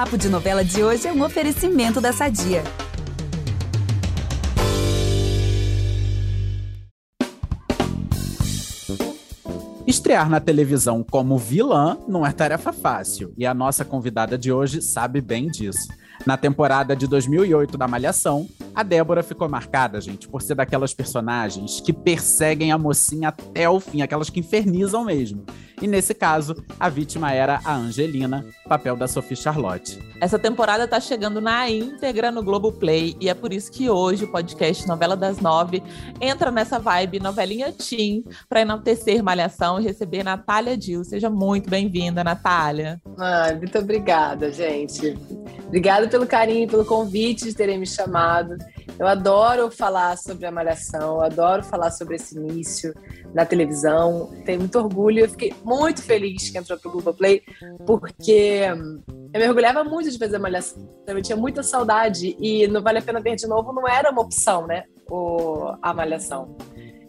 Papo de Novela de hoje é um oferecimento da Sadia. Estrear na televisão como vilã não é tarefa fácil, e a nossa convidada de hoje sabe bem disso. Na temporada de 2008 da Malhação, a Débora ficou marcada, gente, por ser daquelas personagens que perseguem a mocinha até o fim, aquelas que infernizam mesmo. E nesse caso, a vítima era a Angelina, papel da Sophie Charlotte. Essa temporada tá chegando na íntegra no Globoplay e é por isso que hoje o podcast Novela das Nove entra nessa vibe novelinha teen para enaltecer Malhação e receber Natália Dil. Seja muito bem-vinda, Natália. Ah, muito obrigada, gente. Obrigada pelo carinho, pelo convite de terem me chamado. Eu adoro falar sobre a Malhação, eu adoro falar sobre esse início na televisão. Tenho muito orgulho. Eu fiquei muito feliz que entrou pro Globoplay, porque eu mergulhava muito de fazer Malhação. Eu tinha muita saudade e não Vale a Pena Ver de Novo não era uma opção, né? O, a Malhação.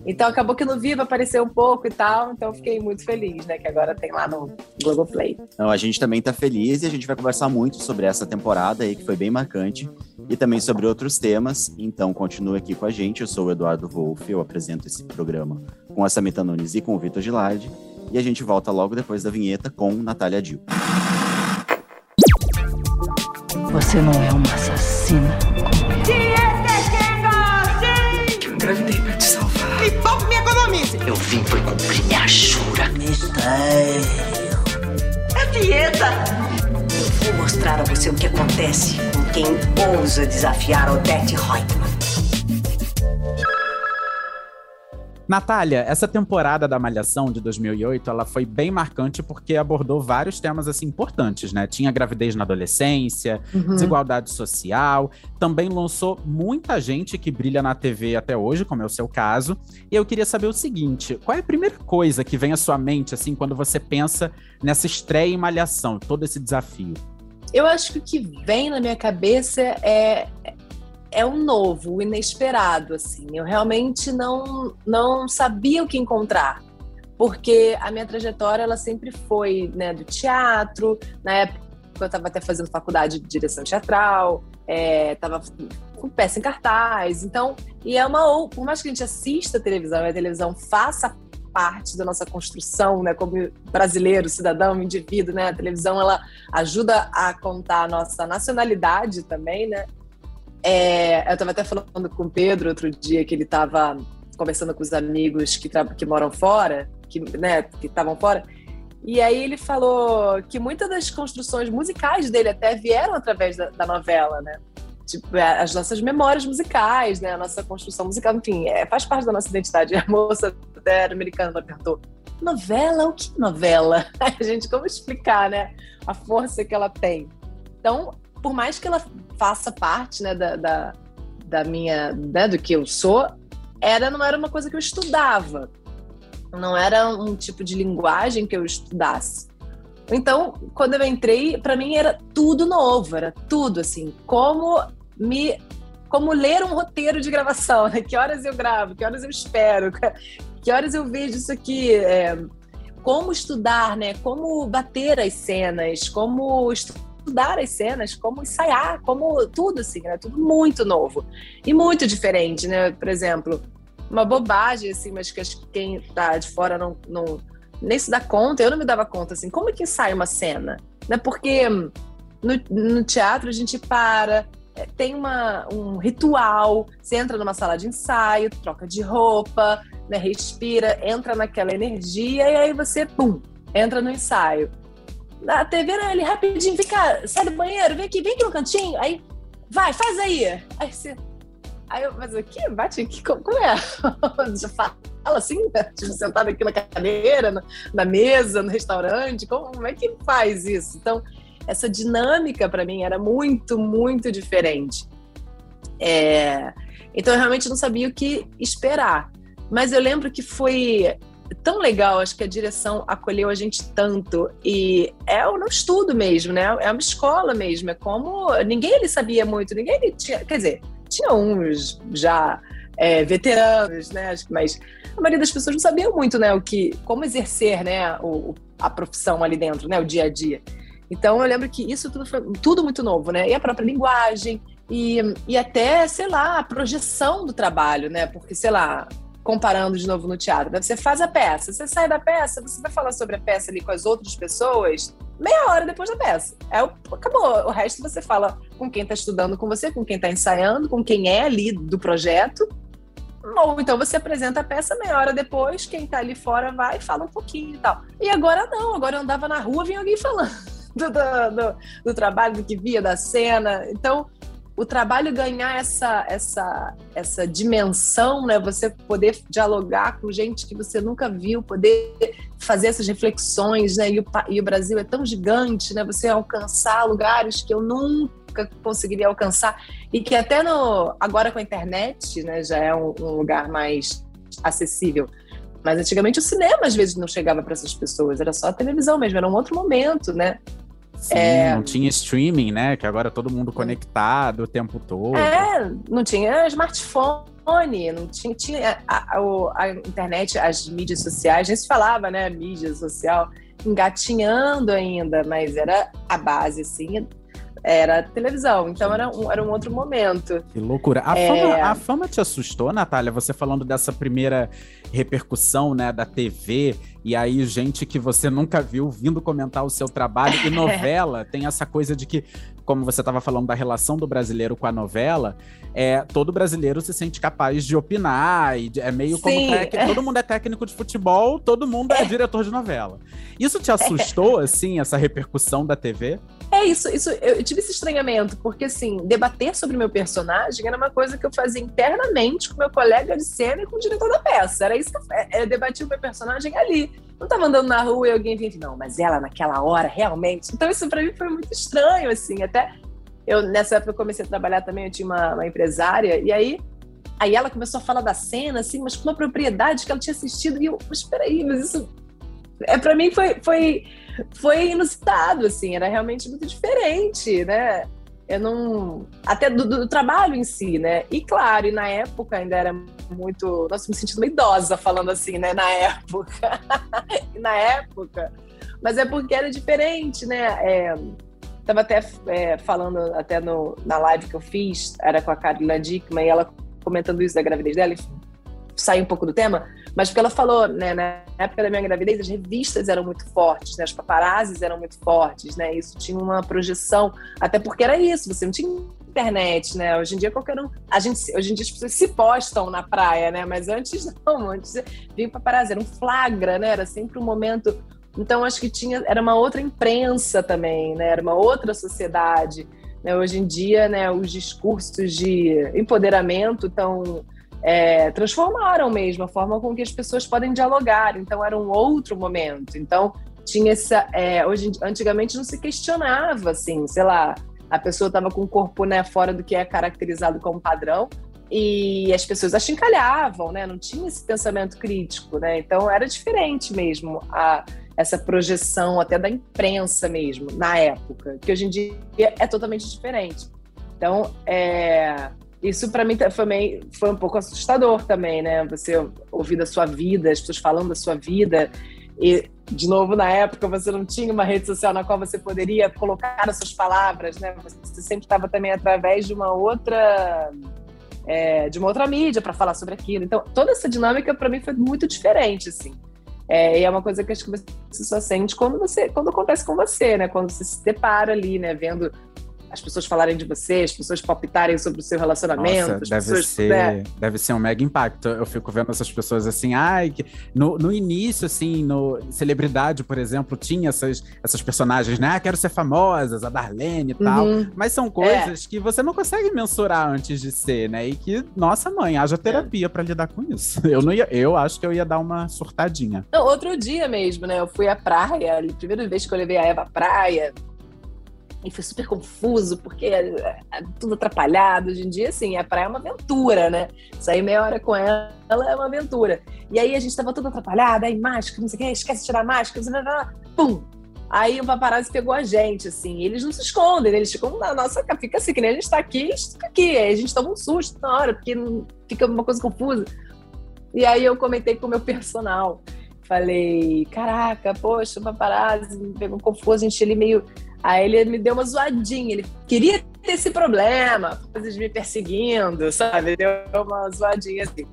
Então acabou que no Viva apareceu um pouco e tal, então fiquei muito feliz, né? Que agora tem lá no Globoplay. Então a gente também tá feliz e a gente vai conversar muito sobre essa temporada aí, que foi bem marcante, e também sobre outros temas. Então continue aqui com a gente. Eu sou o Eduardo Wolff, eu apresento esse programa com a Samita Nunes e com o Vitor Gilardi. E a gente volta logo depois da vinheta com Natália Dil. Você não é uma assassina. É dieta. Vou mostrar a você o que acontece com quem ousa desafiar Odette Reutemann. Natália, essa temporada da Malhação de 2008, ela foi bem marcante porque abordou vários temas assim importantes, né? Tinha gravidez na adolescência, Uhum. desigualdade social, também lançou muita gente que brilha na TV até hoje, como é o seu caso. E eu queria saber o seguinte, qual é a primeira coisa que vem à sua mente assim quando você pensa nessa estreia em Malhação, todo esse desafio? Eu acho que o que vem na minha cabeça é é o novo, o inesperado, assim. Eu realmente não não sabia o que encontrar, porque a minha trajetória ela sempre foi, né, do teatro. Na época eu estava até fazendo faculdade de direção teatral, estava com peça em cartaz. Então, e é uma por mais que a gente assista a televisão, a televisão faça parte da nossa construção, né, como brasileiro, cidadão, indivíduo, né? A televisão ela ajuda a contar a nossa nacionalidade também, né? É, eu estava até falando com o Pedro outro dia que ele estava conversando com os amigos que, que moram fora, que né, estavam fora, e aí ele falou que muitas das construções musicais dele até vieram através da, da novela, né? Tipo, é, as nossas memórias musicais, né? A nossa construção musical, enfim, é, faz parte da nossa identidade. A moça até americana perguntou: novela? O que novela? Ai, gente, como explicar, né? A força que ela tem. Então, por mais que ela faça parte, né, da, da, da minha, né, do que eu sou, era não era uma coisa que eu estudava. Não era um tipo de linguagem que eu estudasse. Então, quando eu entrei, para mim era tudo novo, era tudo assim, como me como ler um roteiro de gravação, né? Que horas eu gravo, que horas eu espero, que horas eu vejo isso aqui, é, como estudar, né? Como bater as cenas, como estudar as cenas, como ensaiar, como tudo assim, né? Tudo muito novo e muito diferente, né? Por exemplo, uma bobagem assim, mas que acho que quem tá de fora não, não nem se dá conta, eu não me dava conta, assim, como é que ensaia uma cena? Né? Porque no, no teatro a gente para, é, tem uma, um ritual, você entra numa sala de ensaio, troca de roupa, né, respira, entra naquela energia e aí você, pum, entra no ensaio. Na TV, não, ele rapidinho, fica, sai do banheiro, vem aqui, vem aqui no cantinho, aí, vai, faz aí. Aí você, aí eu, mas o que? Bate aqui, como, como é? Fala assim, né? tipo, sentado aqui na cadeira, na, na mesa, no restaurante, como, como é que faz isso? Então, essa dinâmica para mim era muito, muito diferente. É, então eu realmente não sabia o que esperar. Mas eu lembro que foi tão legal, acho que a direção acolheu a gente tanto. E é um estudo mesmo, né? É uma escola mesmo. É como. Ninguém ele sabia muito, ninguém ele tinha. Quer dizer, tinha uns já é, veteranos, né? Mas a maioria das pessoas não sabia muito, né? O que, como exercer, né? O, a profissão ali dentro, né? O dia a dia. Então eu lembro que isso tudo foi tudo muito novo, né? E a própria linguagem, e, e até, sei lá, a projeção do trabalho, né? Porque, sei lá, comparando de novo no teatro, né? você faz a peça, você sai da peça, você vai falar sobre a peça ali com as outras pessoas meia hora depois da peça. É, acabou. O resto você fala com quem está estudando com você, com quem está ensaiando, com quem é ali do projeto. Ou então você apresenta a peça meia hora depois, quem está ali fora vai e fala um pouquinho e tal. E agora não, agora eu andava na rua, vinha alguém falando do, do, do, do trabalho, do que via, da cena. Então, o trabalho ganhar essa, essa, essa dimensão, né? Você poder dialogar com gente que você nunca viu, poder fazer essas reflexões, né? E o, e o Brasil é tão gigante, né? Você alcançar lugares que eu nunca conseguiria alcançar e que até no agora com a internet, né? Já é um, um lugar mais acessível. Mas antigamente o cinema às vezes não chegava para essas pessoas, era só a televisão mesmo, era um outro momento, né? Sim, é... não tinha streaming, né? Que agora todo mundo conectado o tempo todo. É, não tinha smartphone, não tinha, tinha a, a, a internet, as mídias sociais, nem se falava, né? Mídia social engatinhando ainda, mas era a base, assim, era televisão, então era um, era um outro momento. Que loucura. A, é... fama, a fama te assustou, Natália? Você falando dessa primeira repercussão, né, da TV, e aí gente que você nunca viu vindo comentar o seu trabalho. E novela tem essa coisa de que, como você estava falando da relação do brasileiro com a novela, é, todo brasileiro se sente capaz de opinar, e é meio Sim. como tec... todo mundo é técnico de futebol, todo mundo é, é diretor de novela. Isso te assustou, assim, essa repercussão da TV? É isso, isso. Eu tive esse estranhamento, porque assim, debater sobre o meu personagem era uma coisa que eu fazia internamente com meu colega de cena e com o diretor da peça. Era isso que eu, é, eu debatia o meu personagem ali. Não tava andando na rua e alguém vinha, não, mas ela naquela hora, realmente. Então isso para mim foi muito estranho, assim. Até eu, nessa época, eu comecei a trabalhar também, eu tinha uma, uma empresária, e aí Aí ela começou a falar da cena, assim, mas com uma propriedade que ela tinha assistido. E eu, mas peraí, mas isso. É, para mim foi, foi foi inusitado, assim, era realmente muito diferente, né? Eu não. Até do, do, trabalho em si, né? E claro, e na época ainda era muito. Nossa, me sentindo uma idosa falando assim, né? Na época. na época. Mas é porque era diferente, né? É, tava até é, falando, até no, na live que eu fiz, era com a Carolina Dickman, e ela comentando isso da gravidez dela, enfim, sair um pouco do tema, mas porque ela falou, né, na época da minha gravidez, as revistas eram muito fortes, né, os paparazzis eram muito fortes, né, isso tinha uma projeção, até porque era isso, você não tinha internet, né, hoje em dia qualquer um, a gente, hoje em dia as pessoas se postam na praia, né, mas antes não, antes vinha paparazzi, era um flagra, né, era sempre um momento, então acho que tinha, era uma outra imprensa também, né, era uma outra sociedade, né, hoje em dia, né, os discursos de empoderamento estão é, transformaram mesmo a forma com que as pessoas podem dialogar. Então era um outro momento. Então tinha essa, é, hoje antigamente não se questionava assim, sei lá, a pessoa estava com o corpo né, fora do que é caracterizado como padrão e as pessoas achincalhavam, né? Não tinha esse pensamento crítico, né? Então era diferente mesmo a essa projeção até da imprensa mesmo na época, que hoje em dia é totalmente diferente. Então, é, isso para mim meio, foi um pouco assustador também, né? Você ouvir da sua vida, as pessoas falando da sua vida. E, de novo, na época, você não tinha uma rede social na qual você poderia colocar as suas palavras, né? Você sempre estava também através de uma outra. É, de uma outra mídia para falar sobre aquilo. Então, toda essa dinâmica para mim foi muito diferente, assim. É, e é uma coisa que acho que você só sente quando você quando acontece com você, né? Quando você se depara ali, né? Vendo as pessoas falarem de você, as pessoas palpitarem sobre o seu relacionamento. Nossa, deve, pessoas, ser, né? deve ser um mega impacto. Eu fico vendo essas pessoas assim, ai, no, no início, assim, no Celebridade, por exemplo, tinha essas, essas personagens, né? Ah, quero ser famosas, a Darlene e tal. Uhum. Mas são coisas é. que você não consegue mensurar antes de ser, né? E que, nossa mãe, haja terapia é. para lidar com isso. Eu não ia, eu acho que eu ia dar uma surtadinha. Não, outro dia mesmo, né? Eu fui à praia, a primeira vez que eu levei a Eva à praia, e foi super confuso, porque é, é tudo atrapalhado. Hoje em dia, assim, a praia é uma aventura, né? Sair meia hora com ela é uma aventura. E aí a gente tava tudo atrapalhado, aí máscara, não sei o quê, esquece de tirar máscara, pum! Aí o paparazzi pegou a gente, assim, eles não se escondem, eles ficam na nossa, fica assim, que nem a gente tá aqui, a gente fica aqui, aí a gente toma um susto na hora, porque fica uma coisa confusa. E aí eu comentei com o meu personal, falei, caraca, poxa, o paparazzi me pegou confuso, a gente ele meio. Aí ele me deu uma zoadinha, ele queria ter esse problema, coisas me perseguindo, sabe? Deu uma zoadinha assim.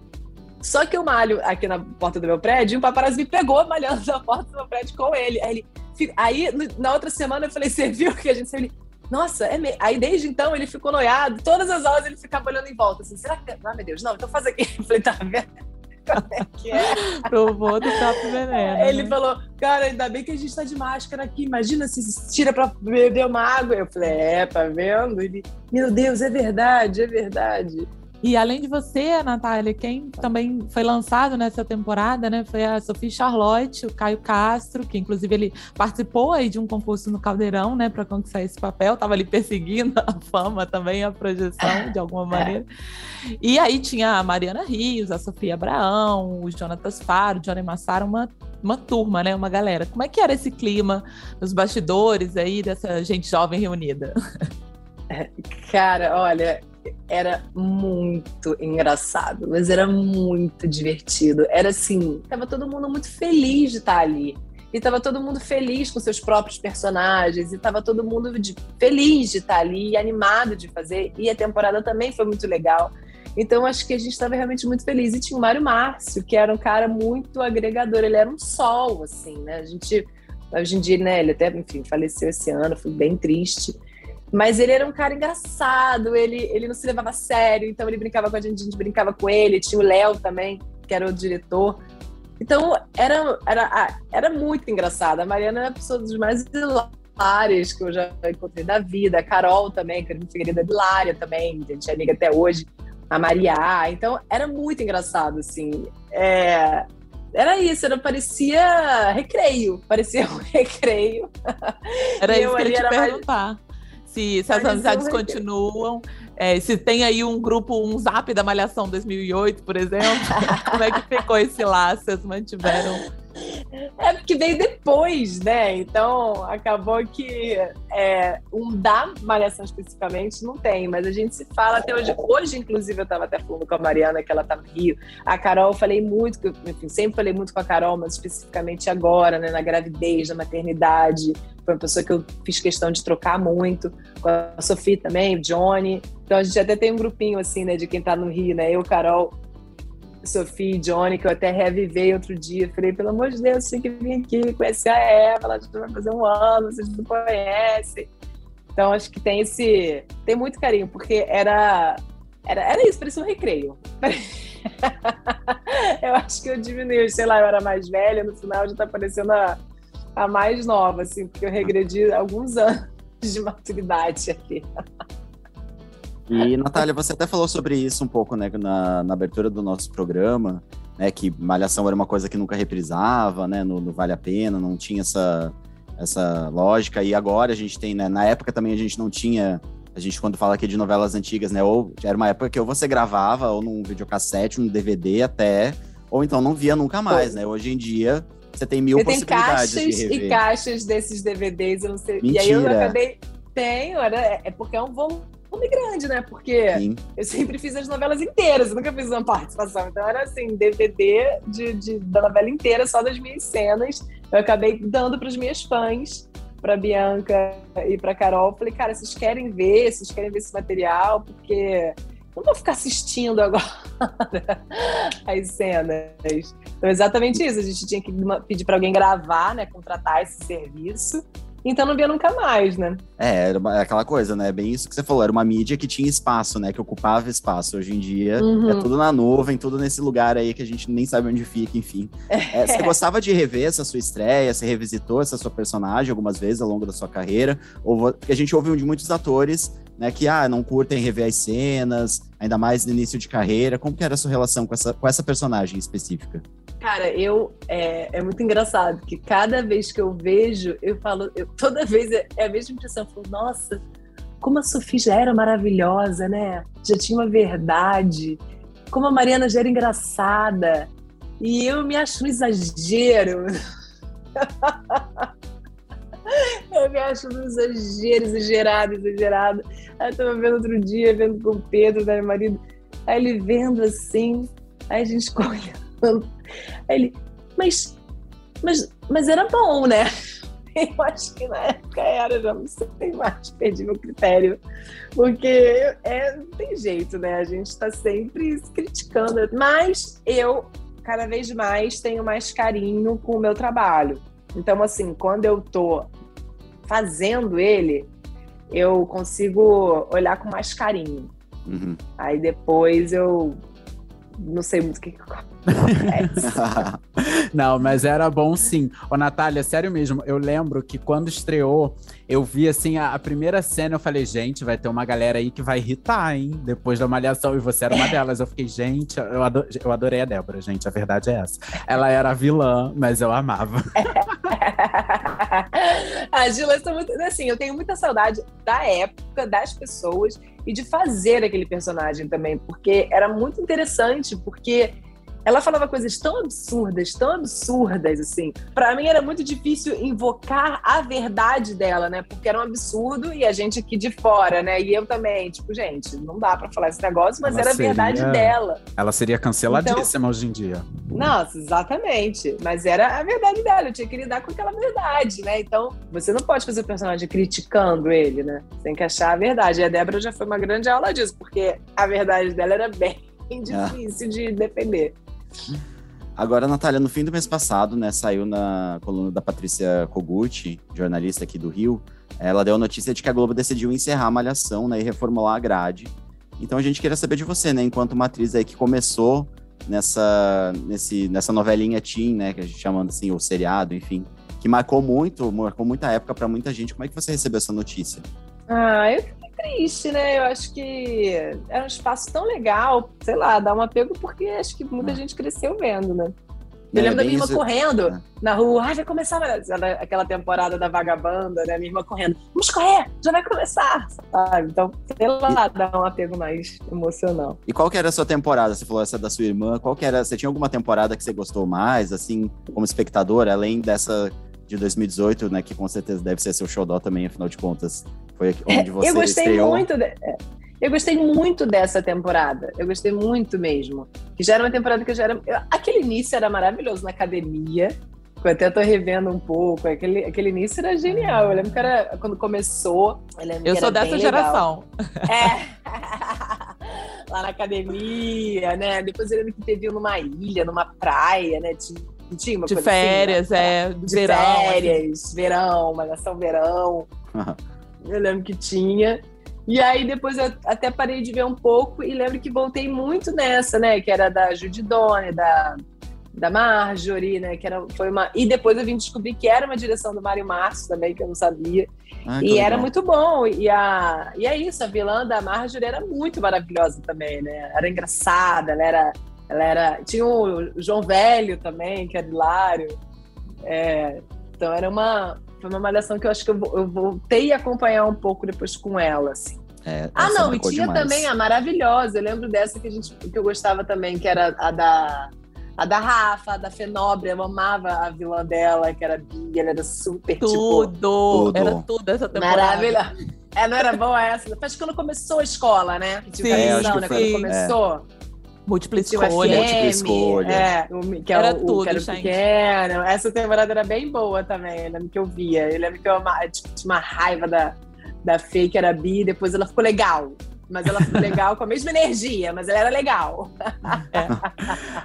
Só que eu malho aqui na porta do meu prédio, e um paparazzi me pegou malhando na porta do meu prédio com ele. Aí, ele, aí na outra semana eu falei, você viu que a gente. Ele, nossa, é me... aí desde então ele ficou noiado, todas as aulas ele ficava olhando em volta, assim, será que. Ah, meu Deus, não, então faz aqui. Eu falei, tá vendo? Como é que é? Provou do próprio veneno. Ele né? falou, cara, ainda bem que a gente tá de máscara aqui. Imagina se tira pra beber uma água. Eu falei, é, tá vendo? Ele, meu Deus, é verdade, é verdade. E além de você, Natália, quem também foi lançado nessa temporada, né, foi a Sophie Charlotte, o Caio Castro, que inclusive ele participou aí de um concurso no Caldeirão, né, para conquistar esse papel, tava ali perseguindo a fama também, a projeção de alguma maneira. E aí tinha a Mariana Rios, a Sofia Abraão, o Jonatas Faro, o Johnny Massaro, uma uma turma, né, uma galera. Como é que era esse clima nos bastidores aí dessa gente jovem reunida? Cara, olha, era muito engraçado, mas era muito divertido. Era assim, tava todo mundo muito feliz de estar ali. E tava todo mundo feliz com seus próprios personagens, e tava todo mundo de, feliz de estar ali, animado de fazer. E a temporada também foi muito legal. Então acho que a gente estava realmente muito feliz. E tinha o Mário Márcio, que era um cara muito agregador, ele era um sol, assim, né? A gente, hoje em dia, né, ele até, enfim, faleceu esse ano, foi bem triste. Mas ele era um cara engraçado, ele, ele não se levava a sério, então ele brincava com a gente, a gente brincava com ele. Tinha o Léo também, que era o diretor. Então era, era, era muito engraçado. A Mariana é a pessoa dos mais hilárias que eu já encontrei da vida. A Carol também, que era minha querida hilária também, a gente é amiga até hoje. A Maria. Então era muito engraçado, assim. É, era isso, era, parecia recreio, parecia um recreio. Era isso que eu ia te perguntar. Mais se, se as amizades continuam. É, se tem aí um grupo, um zap da Malhação 2008, por exemplo. como é que ficou esse laço? Vocês mantiveram? É porque veio depois, né? Então acabou que é, um da Malhação especificamente não tem, mas a gente se fala até hoje. Hoje, inclusive, eu estava até falando com a Mariana que ela tá no Rio. A Carol, eu falei muito, enfim, sempre falei muito com a Carol, mas especificamente agora, né? Na gravidez, na maternidade. Foi uma pessoa que eu fiz questão de trocar muito. Com a Sofia também, o Johnny. Então a gente até tem um grupinho assim, né, de quem tá no Rio, né? Eu, Carol, Sofia e Johnny, que eu até revivei outro dia. Falei, pelo amor de Deus, tem que vir aqui conhecer a Eva, ela já vai fazer um ano, vocês não conhecem. Então, acho que tem esse. Tem muito carinho, porque era. Era, era isso, parecia um recreio. eu acho que eu diminui, sei lá, eu era mais velha, no final já tá parecendo a, a mais nova, assim, porque eu regredi alguns anos de maturidade aqui. E, Natália, você até falou sobre isso um pouco, né, na, na abertura do nosso programa, né, que Malhação era uma coisa que nunca reprisava, né, no, no, Vale a Pena, não tinha essa, essa lógica, e agora a gente tem, né, na época também a gente não tinha, a gente quando fala aqui de novelas antigas, né, ou era uma época que ou você gravava, ou num videocassete, num DVD até, ou então não via nunca mais, né, hoje em dia você tem mil eu possibilidades tem caixas e caixas desses DVDs, eu não sei, Mentira. e aí eu acabei... Tenho, era, é porque é um volume nome grande, né? Porque Sim. eu sempre fiz as novelas inteiras, nunca fiz uma participação. Então era assim, DVD de, de, da novela inteira, só das minhas cenas. Eu acabei dando para as minhas fãs, para Bianca e para Carol. Falei, cara, vocês querem ver, vocês querem ver esse material? Porque não vou ficar assistindo agora as cenas. Então, exatamente isso. A gente tinha que pedir para alguém gravar, né? Contratar esse serviço então não via nunca mais, né? É, era uma, aquela coisa, né? Bem isso que você falou, era uma mídia que tinha espaço, né? Que ocupava espaço. Hoje em dia uhum. é tudo na nuvem, tudo nesse lugar aí que a gente nem sabe onde fica, enfim. É, você gostava de rever essa sua estreia? Você revisitou essa sua personagem algumas vezes ao longo da sua carreira? Ou, porque a gente ouve de muitos atores né, que ah, não curtem rever as cenas, ainda mais no início de carreira. Como que era a sua relação com essa, com essa personagem específica? Cara, eu é, é muito engraçado que cada vez que eu vejo, eu falo, eu, toda vez é, é a mesma impressão. Eu falo, nossa, como a Sofia já era maravilhosa, né? Já tinha uma verdade. Como a Mariana já era engraçada. E eu me acho um exagero. Eu me acho um exagero, exagerado, exagerado. Aí eu tava vendo outro dia, vendo com o Pedro, né, meu marido. Aí ele vendo assim, aí a gente olhando. Aí ele, mas Mas, mas era bom, né? Eu acho que na época era, já não sei mais, perdi meu critério. Porque é, não tem jeito, né? A gente está sempre se criticando. Mas eu, cada vez mais, tenho mais carinho com o meu trabalho. Então, assim, quando eu tô fazendo ele, eu consigo olhar com mais carinho. Uhum. Aí depois eu não sei muito o que, que Não, mas era bom sim. Ô, Natália, sério mesmo, eu lembro que quando estreou, eu vi assim a, a, primeira cena, eu falei, gente, vai ter uma galera aí que vai irritar, hein? Depois da malhação, e você era uma delas. Eu fiquei, gente, eu, eu adorei a Débora, gente, a verdade é essa. Ela era vilã, mas eu amava. a Gila, eu muito. Assim, eu tenho muita saudade da época, das pessoas e de fazer aquele personagem também, porque era muito interessante, porque ela falava coisas tão absurdas, tão absurdas, assim. Para mim era muito difícil invocar a verdade dela, né? Porque era um absurdo e a gente aqui de fora, né? E eu também, tipo, gente, não dá para falar esse negócio, mas ela era seria... a verdade dela. Ela seria canceladíssima então... hoje em dia. Nossa, exatamente. Mas era a verdade dela, eu tinha que lidar com aquela verdade, né? Então, você não pode fazer o personagem criticando ele, né? Você tem que achar a verdade. E a Débora já foi uma grande aula disso, porque a verdade dela era bem difícil ah. de defender. Agora, Natália, no fim do mês passado, né, saiu na coluna da Patrícia Kogut, jornalista aqui do Rio, ela deu a notícia de que a Globo decidiu encerrar a Malhação, né, e reformular a grade. Então a gente queria saber de você, né, enquanto uma atriz aí que começou nessa, nesse, nessa novelinha teen, né, que a gente chamando assim, o seriado, enfim, que marcou muito, marcou muita época para muita gente. Como é que você recebeu essa notícia? Ah, eu triste, né? Eu acho que é um espaço tão legal, sei lá, dá um apego porque acho que muita é. gente cresceu vendo, né? Eu é, lembro da minha irmã isso... correndo é. na rua, ah, vai começar aquela temporada da vagabanda, né? Minha irmã correndo, vamos correr, já vai começar, sabe? Então, sei lá, e... dá um apego mais emocional. E qual que era a sua temporada? Você falou essa da sua irmã, qual que era? Você tinha alguma temporada que você gostou mais, assim, como espectador, além dessa de 2018, né? Que com certeza deve ser seu showdown também, afinal de contas. Foi onde você Eu gostei estreou. muito. De... É, eu gostei muito dessa temporada. Eu gostei muito mesmo. Que já era uma temporada que eu já era. Aquele início era maravilhoso na academia. Eu até tô revendo um pouco. Aquele, aquele início era genial. Eu lembro que era quando começou. Eu, eu sou dessa geração. É. Lá na academia, né? Depois eu lembro que teve numa ilha, numa praia, né? Tinha, tinha uma de férias, assim, né? é. De verão, férias, assim. verão, malhação verão. Eu lembro que tinha. E aí depois eu até parei de ver um pouco e lembro que voltei muito nessa, né? Que era da Judidone, da, da Marjorie, né? Que era, foi uma... E depois eu vim descobrir que era uma direção do Mário Márcio também, que eu não sabia. Ah, e era muito bom. E, a... e é isso, a vilã da Marjorie era muito maravilhosa também, né? Era engraçada, ela era. Ela era. Tinha o João Velho também, que era hilário. É... Então era uma, foi uma malhação que eu acho que eu, eu voltei a acompanhar um pouco depois com ela, assim. É, ah, não, e tinha demais. também a maravilhosa. Eu lembro dessa que, a gente, que eu gostava também, que era a da, a da Rafa, a da Fenobre. Eu amava a vilã dela, que era Bia, ela era super tudo, tipo. Tudo! Era tudo essa temporada. Maravilhosa. É, não era boa essa? Acho que quando começou a escola, né? Que tinha Sim, visão, né? Quando começou. É. Múltipla escolha. Múltipla escolha. É, o, que era, o, tudo, que era o pequeno. Essa temporada era bem boa também. Eu lembro que eu via. Eu lembro que eu tinha uma raiva da, da Fê, que era bi, depois ela ficou legal. Mas ela ficou legal com a mesma energia, mas ela era legal. É.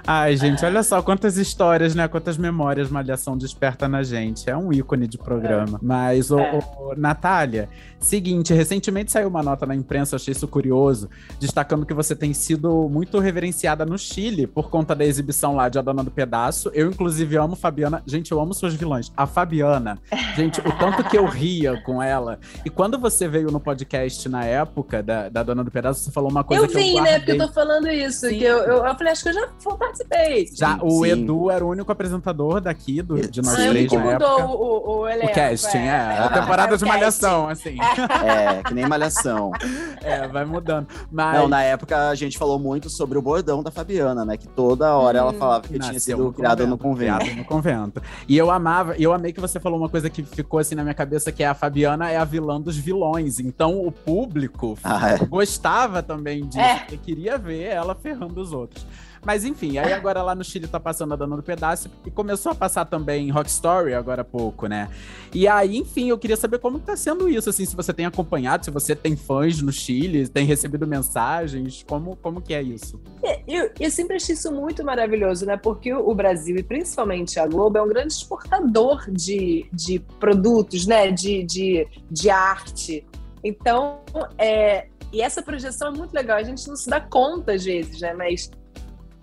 Ai, gente, olha só quantas histórias, né? Quantas memórias Malhação desperta na gente. É um ícone de programa. É. Mas, o, é. Natália, seguinte, recentemente saiu uma nota na imprensa, achei isso curioso, destacando que você tem sido muito reverenciada no Chile por conta da exibição lá de A Dona do Pedaço. Eu, inclusive, amo Fabiana. Gente, eu amo suas vilãs. A Fabiana, gente, o tanto que eu ria com ela. E quando você veio no podcast na época da, da Dona Dona do Pedaço, você falou uma coisa eu que vi, eu vi, né? Porque eu tô falando isso. Que eu, eu, eu, falei, acho que eu já participei. Já, o Sim. Edu era o único apresentador daqui, do, de nós ah, três na época. O, o, o, elenco, o casting, é. é. A temporada de Malhação, assim. É, que nem Malhação. É, vai mudando. Mas... Não, na época a gente falou muito sobre o bordão da Fabiana, né? Que toda hora hum, ela falava que tinha sido criada no convento. no convento. E eu amava, e eu amei que você falou uma coisa que ficou assim na minha cabeça, que é a Fabiana é a vilã dos vilões. Então o público ah, é. Gostava também disso, É. porque queria ver ela ferrando os outros. Mas enfim, aí agora lá no Chile tá passando a Dona do Pedaço e começou a passar também Rock Story agora há pouco, né? E aí, enfim, eu queria saber como tá sendo isso, assim, se você tem acompanhado, se você tem fãs no Chile, tem recebido mensagens, como, como que é isso? Eu, eu sempre achei isso muito maravilhoso, né? Porque o Brasil, e principalmente a Globo, é um grande exportador de, de produtos, né? De, de, de arte. Então, é, e essa projeção é muito legal. A gente não se dá conta às vezes, né? Mas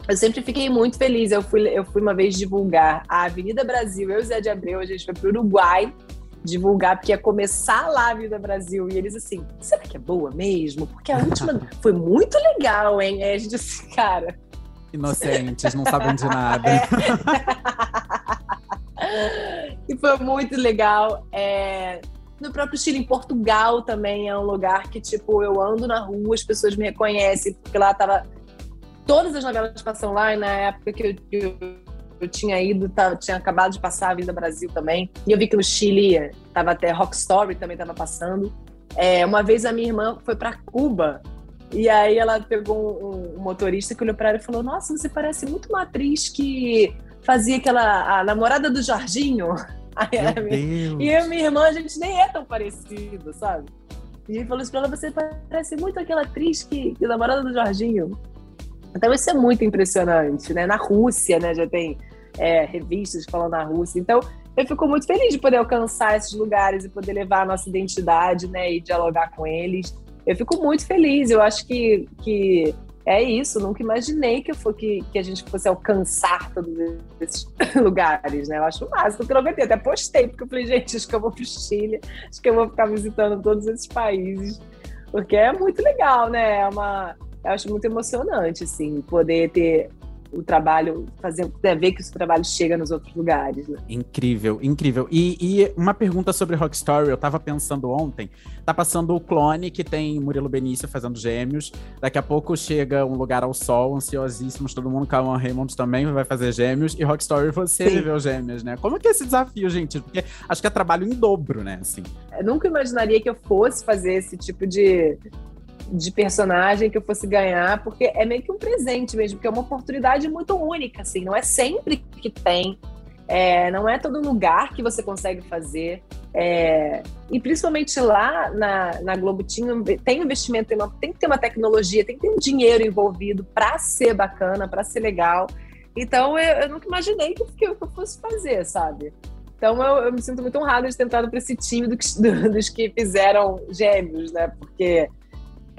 eu sempre fiquei muito feliz. Eu fui, eu fui uma vez divulgar a Avenida Brasil, eu e Zé de Abreu, a gente foi para o Uruguai divulgar, porque ia começar lá a Avenida Brasil. E eles assim, será que é boa mesmo? Porque a última foi muito legal, hein? Aí a gente assim, cara. Inocentes, não sabem de nada. e foi muito legal. É, No próprio Chile, em Portugal também é um lugar que, tipo, eu ando na rua, as pessoas me reconhecem, porque lá tava. Todas as novelas passam lá, e na época que eu, eu, eu tinha ido, tava, tinha acabado de passar a Vida Brasil também. E eu vi que no Chile tava até Rock Story também tava passando. É, uma vez a minha irmã foi para Cuba e aí ela pegou um, um motorista que olhou para ela e falou: Nossa, você parece muito uma atriz que fazia aquela a namorada do Jorginho. Meu Deus. e eu minha irmã, a gente nem é tão parecido, sabe? E ele falou isso pra ela: Você parece muito aquela atriz que, que namorada do Jorginho. Então isso é muito impressionante, né? Na Rússia, né? Já tem é, revistas falando na Rússia. Então eu fico muito feliz de poder alcançar esses lugares e poder levar a nossa identidade, né? E dialogar com eles. Eu fico muito feliz. Eu acho que, que é isso. Nunca imaginei que, eu for, que, que a gente fosse alcançar todos esses lugares, né? Eu acho o máximo. Eu não aguentei. Até postei, porque eu falei, gente, acho que eu vou pro Chile. Acho que eu vou ficar visitando todos esses países. Porque é muito legal, né? É uma... Eu acho muito emocionante, assim, poder ter o trabalho, fazer, né, ver que o trabalho chega nos outros lugares, né? Incrível, incrível. E, e uma pergunta sobre Rock Story, eu tava pensando ontem, tá passando o clone que tem Murilo Benício fazendo gêmeos, daqui a pouco chega Um Lugar ao Sol, ansiosíssimos, todo mundo, Calma Raymond também vai fazer gêmeos, e Rock Story você Sim. viveu gêmeos, né? Como que é esse desafio, gente? Porque acho que é trabalho em dobro, né, assim. Eu nunca imaginaria que eu fosse fazer esse tipo de, de personagem, que eu fosse ganhar, porque é meio que um presente mesmo, porque é uma oportunidade muito única, assim, não é sempre que tem, é, não é todo lugar que você consegue fazer. é, e principalmente lá na, na Globo tinha, tem investimento, tem, uma- tem que ter uma tecnologia, tem que ter um dinheiro envolvido para ser bacana, para ser legal. Então eu, eu nunca imaginei que, que eu fosse fazer, sabe? Então eu, eu me sinto muito honrada de ter entrado para esse time do do- dos que fizeram gêmeos, né? Porque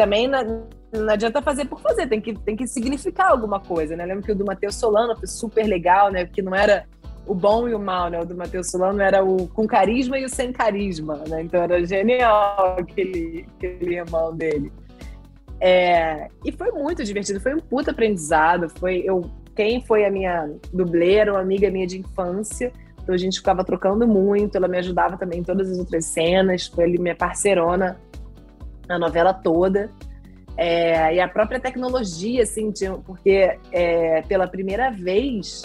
também não adianta fazer por fazer, tem que, tem que significar alguma coisa, né? Eu lembro que o do Matheus Solano foi super legal, né? Porque não era o bom e o mal, né? O do Matheus Solano era o com carisma e o sem carisma, né? Então era genial aquele, aquele irmão dele. É, e foi muito divertido, foi um puta aprendizado. Foi eu, quem foi a minha dublê era uma amiga minha de infância. Então a gente ficava trocando muito, ela me ajudava também em todas as outras cenas, foi ali minha parceirona na novela toda. É, e a própria tecnologia, assim, porque é, pela primeira vez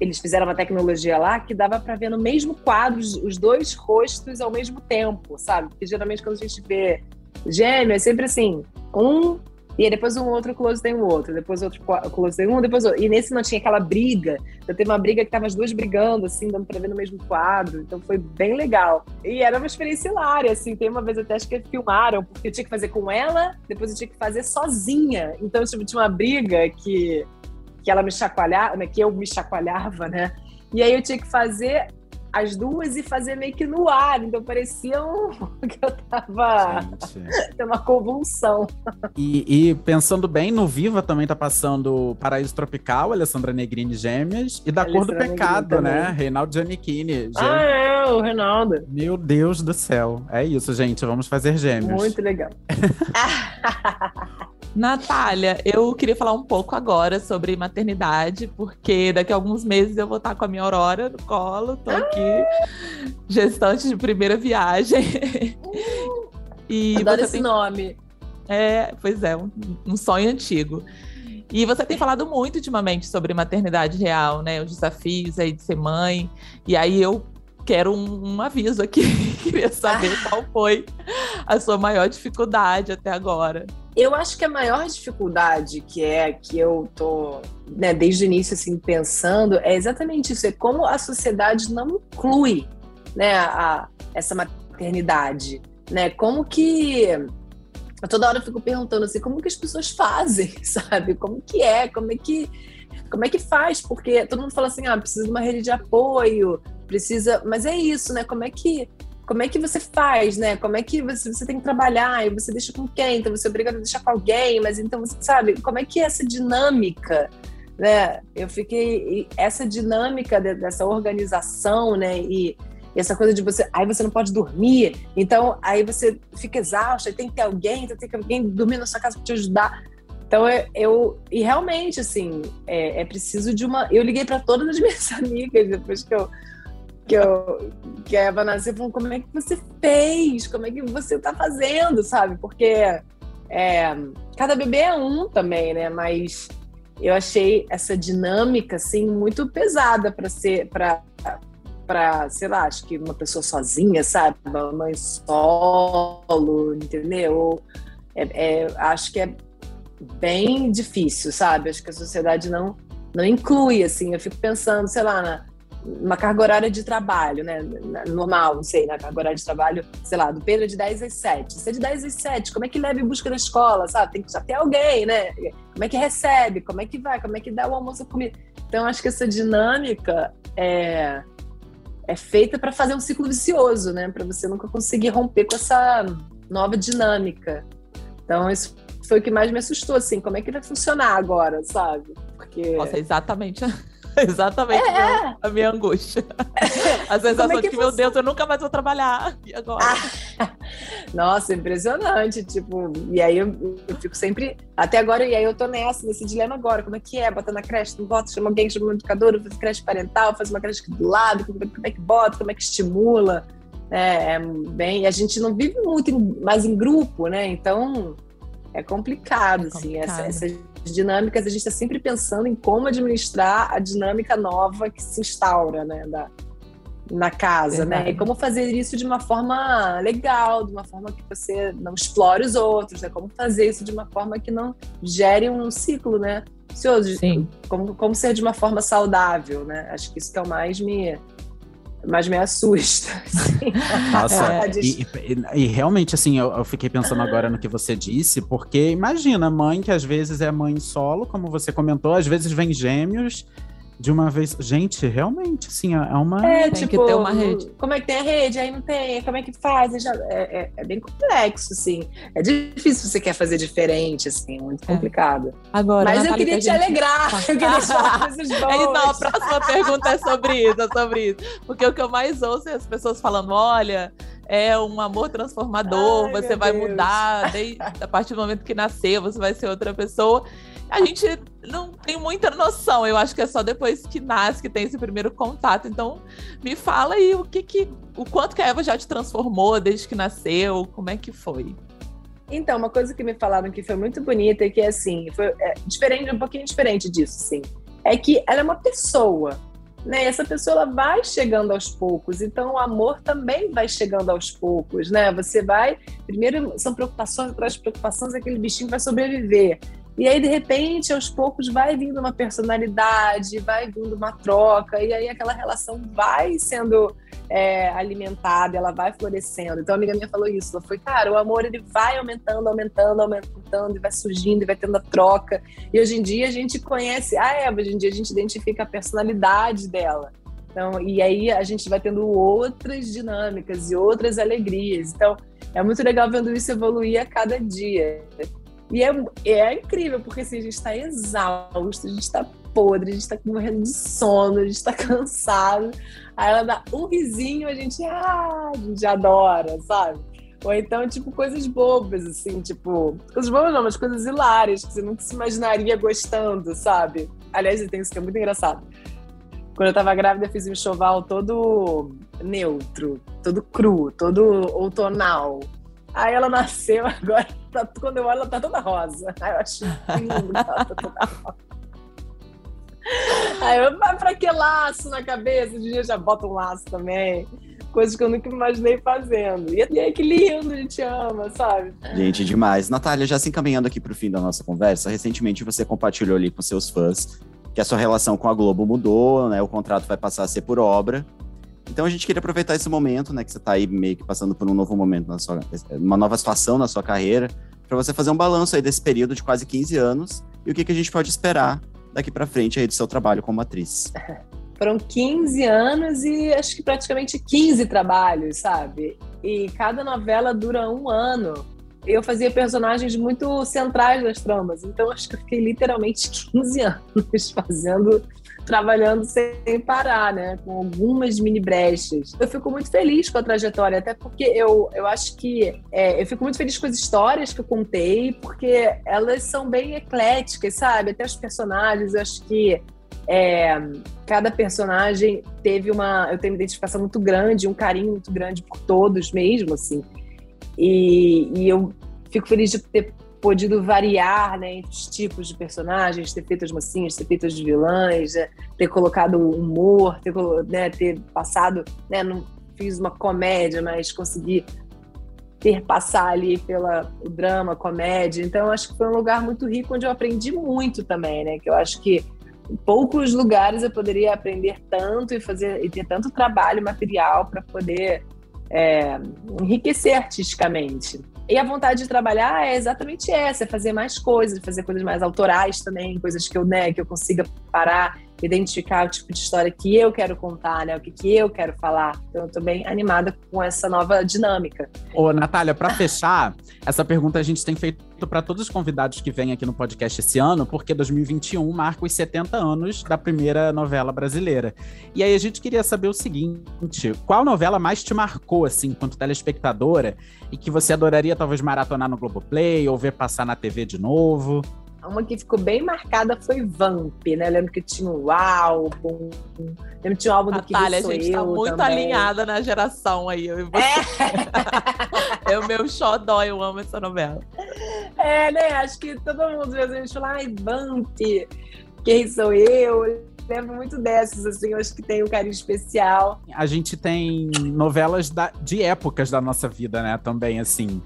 eles fizeram uma tecnologia lá que dava para ver no mesmo quadro os dois rostos ao mesmo tempo, sabe? Porque geralmente quando a gente vê gêmeo é sempre assim, um e aí depois um outro close tem o outro, depois outro close tem um, depois outro. E nesse não tinha aquela briga. Então teve uma briga que tava as duas brigando, assim, dando pra ver no mesmo quadro. Então foi bem legal. E era uma experiência hilária, assim. Tem uma vez até acho que filmaram, porque eu tinha que fazer com ela, depois eu tinha que fazer sozinha. Então tipo, tinha uma briga que, que ela me chacoalhava, né, que eu me chacoalhava, né? E aí eu tinha que fazer as duas e fazer meio que no ar. Então parecia um... que eu tava tendo uma convulsão. E, e pensando bem, no Viva também tá passando Paraíso Tropical, Alessandra Negrini Gêmeas, e da Cor do Pecado, né? Reinaldo Giannichini. Ah, é, o Reinaldo. Meu Deus do céu. É isso, gente. Vamos fazer gêmeos. Muito legal. Natália, eu queria falar um pouco agora sobre maternidade, porque daqui a alguns meses eu vou estar com a minha Aurora no colo, tô aqui, gestante de primeira viagem. E Adoro esse tem nome. É, pois é, um, um sonho antigo. E você tem falado muito ultimamente sobre maternidade real, né? Os desafios aí de ser mãe. E aí eu quero um, um aviso aqui, queria saber qual foi a sua maior dificuldade até agora? Eu acho que a maior dificuldade que é que eu tô, né, desde o início assim pensando é exatamente isso, é como a sociedade não inclui, né, a, essa maternidade, né? Como que eu toda hora eu fico perguntando assim, como que as pessoas fazem, sabe? Como que é? Como é que como é que faz? Porque todo mundo fala assim, ah, precisa de uma rede de apoio, precisa, mas é isso, né? Como é que como é que você faz, né? Como é que você, você tem que trabalhar e você deixa com quem? Então você é obrigado a deixar com alguém, mas então você sabe como é que é essa dinâmica, né? Eu fiquei essa dinâmica dessa organização, né? E, e essa coisa de você, aí você não pode dormir, então aí você fica exausta, tem que ter alguém, então tem que alguém dormir na sua casa para te ajudar. Então eu, eu, e realmente assim é, é preciso de uma. Eu liguei para todas as minhas amigas depois que eu que, eu, que a Eva nasceu, falou, como é que você fez? Como é que você está fazendo, sabe? Porque é, cada bebê é um também, né? Mas eu achei essa dinâmica, assim, muito pesada para ser, para para, sei lá, acho que uma pessoa sozinha, sabe? Uma mãe solo, entendeu? É, é, acho que é bem difícil, sabe? Acho que a sociedade não, não inclui, assim. Eu fico pensando, sei lá, na, uma carga horária de trabalho, né? Normal, não sei, na carga horária de trabalho, sei lá, do Pedro é de 10 às 7. Se é de 10 às 7, como é que leva em busca da escola, sabe? Tem que já ter alguém, né? Como é que recebe? Como é que vai? Como é que dá o almoço a comida? Então, acho que essa dinâmica é, é feita para fazer um ciclo vicioso, né? Para você nunca conseguir romper com essa nova dinâmica. Então, isso foi o que mais me assustou, assim, como é que vai funcionar agora, sabe? Porque... Nossa, exatamente Exatamente é. a minha angústia. A sensação é que, de que, meu Deus, eu nunca mais vou trabalhar. E agora? Ah. Nossa, impressionante. Tipo, e aí eu, eu, fico sempre. Até agora, e aí eu tô nessa, nesse dilema agora. Como é que é? Bota na creche, não bota, chama alguém, chama um educador, faz creche parental, faz uma creche do lado, como, como é que bota, como é que estimula. É, é bem, a gente não vive muito em, mais em grupo, né? Então é complicado, é complicado. assim, essa, essas dinâmicas, a gente está sempre pensando em como administrar a dinâmica nova que se instaura, né, da, na casa, Verdade. né? E como fazer isso de uma forma legal, de uma forma que você não explore os outros, né? Como fazer isso de uma forma que não gere um ciclo, né? Vicioso. Sim. Como, como ser de uma forma saudável, né? Acho que isso que é o mais me mas me assusta. Assim. Nossa, é. e, e, e, realmente, assim, eu, eu, fiquei pensando agora no que você disse, porque imagina, mãe que às vezes é mãe solo, como você comentou, às vezes vem gêmeos, de uma vez. Gente, realmente, assim, é uma. É, tem tipo, que ter uma rede. Como é que tem a rede? Aí não tem. Como é que faz? É, é, é, bem complexo, assim. É difícil você quer fazer diferente, assim, é muito complicado. Agora, Mas eu queria te gente... alegrar. eu queria deixar coisas boas. Então, a próxima pergunta é sobre isso, é sobre isso. Porque o que eu mais ouço é as pessoas falando: olha é um amor transformador, Ai, você vai Deus. mudar a partir do momento que nasceu, você vai ser outra pessoa a gente não tem muita noção. Eu acho que é só depois que nasce que tem esse primeiro contato. Então, me fala aí o que que, o quanto que a Eva já te transformou desde que nasceu, como é que foi? Então, uma coisa que me falaram que foi muito bonita e que assim, foi é, diferente, um pouquinho diferente disso, sim, é que ela é uma pessoa, né? E essa pessoa ela vai chegando aos poucos, então o amor também vai chegando aos poucos, né? Você vai, primeiro são preocupações atrás de preocupações, aquele bichinho vai sobreviver. E aí, de repente, aos poucos, vai vindo uma personalidade, vai vindo uma troca, e aí aquela relação vai sendo é, alimentada, ela vai florescendo. Então, a amiga minha falou isso. Ela foi, cara, o amor ele vai aumentando, aumentando, aumentando, e vai surgindo, e vai tendo a troca. E hoje em dia a gente conhece a Eva, hoje em dia a gente identifica a personalidade dela. Então, e aí a gente vai tendo outras dinâmicas e outras alegrias. Então, é muito legal vendo isso evoluir a cada dia. E é, é incrível, porque assim, a gente está exausto, a gente está podre, a gente está morrendo de sono, a gente está cansado. Aí ela dá um risinho, a gente, ah, a gente adora, sabe? Ou então, tipo, coisas bobas, assim, tipo, coisas bobas não, mas coisas hilárias, que você nunca se imaginaria gostando, sabe? Aliás, tem isso que é muito engraçado. Quando eu tava grávida, eu fiz um enxoval todo neutro, todo cru, todo outonal. Aí ela nasceu agora, tá, quando eu olho, ela tá toda rosa. Aí eu acho lindo ela tá toda rosa. Aí eu, mas pra que laço na cabeça? De dia já bota um laço também. coisas que eu nunca imaginei fazendo. E aí, que lindo, a gente ama, sabe? Gente, demais. Natália, já se encaminhando aqui para o fim da nossa conversa, recentemente você compartilhou ali com seus fãs que a sua relação com a Globo mudou, né? O contrato vai passar a ser por obra. Então a gente queria aproveitar esse momento, né, que você está aí meio que passando por um novo momento na sua, uma nova situação na sua carreira, para você fazer um balanço aí desse período de quase 15 anos e o que, que a gente pode esperar daqui para frente aí do seu trabalho como atriz. Foram 15 anos e acho que praticamente 15 trabalhos, sabe? E cada novela dura um ano. Eu fazia personagens muito centrais das tramas, então acho que eu fiquei literalmente 15 anos fazendo trabalhando sem parar, né? Com algumas mini brechas. Eu fico muito feliz com a trajetória, até porque eu, eu acho que é, eu fico muito feliz com as histórias que eu contei, porque elas são bem ecléticas, sabe? Até os personagens, eu acho que é, cada personagem teve uma. Eu tenho uma identificação muito grande, um carinho muito grande por todos mesmo, assim. E, e eu fico feliz de ter podido variar né, entre os tipos de personagens, ter feito as mocinhas, ter feito as vilãs, né, ter colocado humor, ter, né, ter passado, né, não fiz uma comédia, mas consegui ter passar ali pela o drama, comédia. Então acho que foi um lugar muito rico onde eu aprendi muito também, né? Que eu acho que em poucos lugares eu poderia aprender tanto e fazer e ter tanto trabalho material para poder é, enriquecer artisticamente. E a vontade de trabalhar é exatamente essa, é fazer mais coisas, fazer coisas mais autorais também, coisas que eu, né, que eu consiga parar identificar o tipo de história que eu quero contar, né? O que, que eu quero falar. Então, eu tô bem animada com essa nova dinâmica. Ô, Natália, para fechar, essa pergunta a gente tem feito para todos os convidados que vêm aqui no podcast esse ano, porque 2021 marca os 70 anos da primeira novela brasileira. E aí a gente queria saber o seguinte: qual novela mais te marcou, assim, enquanto telespectadora, e que você adoraria talvez maratonar no Globoplay ou ver passar na TV de novo? Uma que ficou bem marcada foi Vamp, né? Eu lembro que tinha um álbum. Lembro que tinha um álbum Natália, do Que a gente tá muito também. alinhada na geração aí. Eu e você. É. é o meu xodó, eu amo essa novela. É, né? Acho que todo mundo às vezes fala, ai, Vamp, quem sou eu? lembro muito dessas, assim, eu acho que tem um carinho especial. A gente tem novelas da, de épocas da nossa vida, né, também, assim.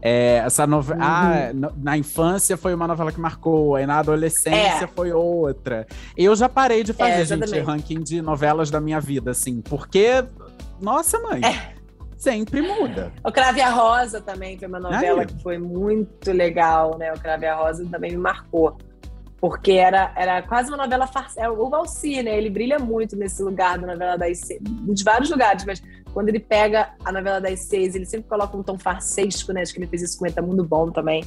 É, essa novela. Uhum. Ah, na infância foi uma novela que marcou, aí na adolescência é. foi outra. Eu já parei de fazer, é, gente, ranking de novelas da minha vida, assim, porque. Nossa, mãe. É. Sempre muda. O Crave a Rosa também foi uma novela aí. que foi muito legal, né? O Crave a Rosa também me marcou. Porque era, era quase uma novela farsa. É o Valci, né? Ele brilha muito nesse lugar da novela das seis. De vários lugares, mas quando ele pega a novela das seis, ele sempre coloca um tom farsesco, né? Acho que ele fez isso com Mundo Bom também.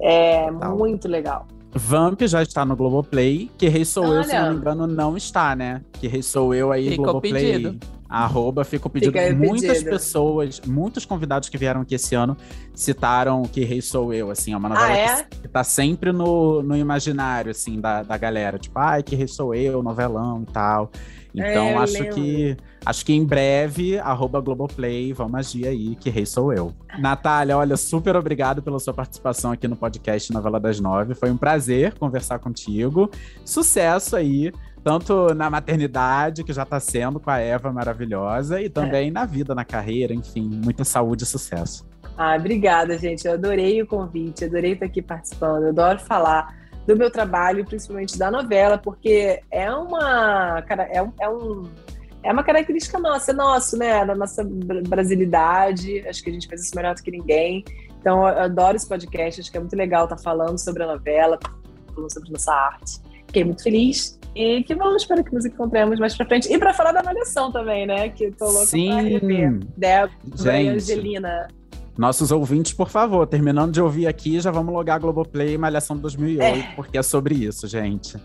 É Tal. muito legal. Vamp já está no Globoplay. Que Rei Sou Olha. Eu, se não me engano, não está, né? Que Rei Sou Eu aí, Fica Globoplay. Pedido. Arroba, fica o pedido. Fica Muitas pessoas, muitos convidados que vieram aqui esse ano citaram que Rei Sou Eu, assim, é uma novela ah, é? que, que tá sempre no, no imaginário, assim, da, da galera. Tipo, ai, que Rei Sou Eu, novelão e tal. Então, é, acho lembro. que acho que em breve, arroba Globoplay, vamos agir aí, que rei sou eu. Natália, olha, super obrigado pela sua participação aqui no podcast Novela das Nove. Foi um prazer conversar contigo. Sucesso aí tanto na maternidade, que já está sendo com a Eva maravilhosa, e também é. na vida, na carreira, enfim, muita saúde e sucesso. Ah, obrigada, gente. Eu adorei o convite, adorei estar aqui participando, eu adoro falar do meu trabalho, principalmente da novela, porque é uma, cara, é um, é um é uma característica nossa, é nosso, né? Da nossa brasilidade. Acho que a gente faz isso melhor do que ninguém. Então, eu adoro esse podcast. Acho que é muito legal estar falando sobre a novela, falando sobre nossa arte. Fiquei muito feliz. E que vamos espero que nos encontremos mais pra frente. E pra falar da Malhação também, né? Que tô louca Sim. pra rever. Débora e Angelina. Nossos ouvintes, por favor, terminando de ouvir aqui, já vamos logar Globoplay Malhação 2008, é. porque é sobre isso, gente.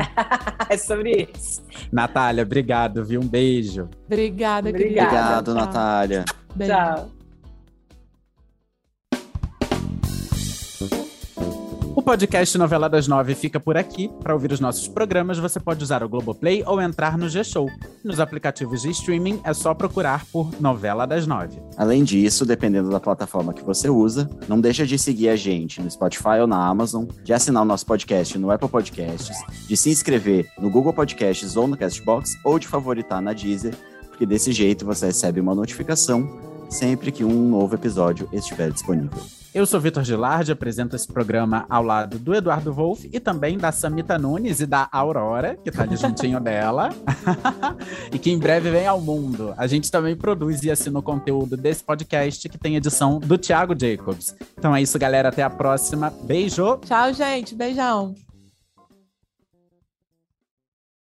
é sobre isso. Natália, obrigado, viu? Um beijo. Obrigada, Obrigada. Obrigado, Natália. Beijo. Tchau. O podcast Novela das Nove fica por aqui. Para ouvir os nossos programas, você pode usar o Globoplay ou entrar no G-Show. Nos aplicativos de streaming é só procurar por Novela das Nove. Além disso, dependendo da plataforma que você usa, não deixa de seguir a gente no Spotify ou na Amazon, de assinar o nosso podcast no Apple Podcasts, de se inscrever no Google Podcasts ou no Castbox, ou de favoritar na Deezer porque desse jeito você recebe uma notificação sempre que um novo episódio estiver disponível. Eu sou Vitor Gilardi, apresento esse programa ao lado do Eduardo Wolff e também da Samita Nunes e da Aurora, que tá ali juntinho dela, e que em breve vem ao mundo. A gente também produz e assina o conteúdo desse podcast, que tem edição do Thiago Jacobs. Então é isso, galera. Até a próxima. Beijo! Tchau, gente. Beijão.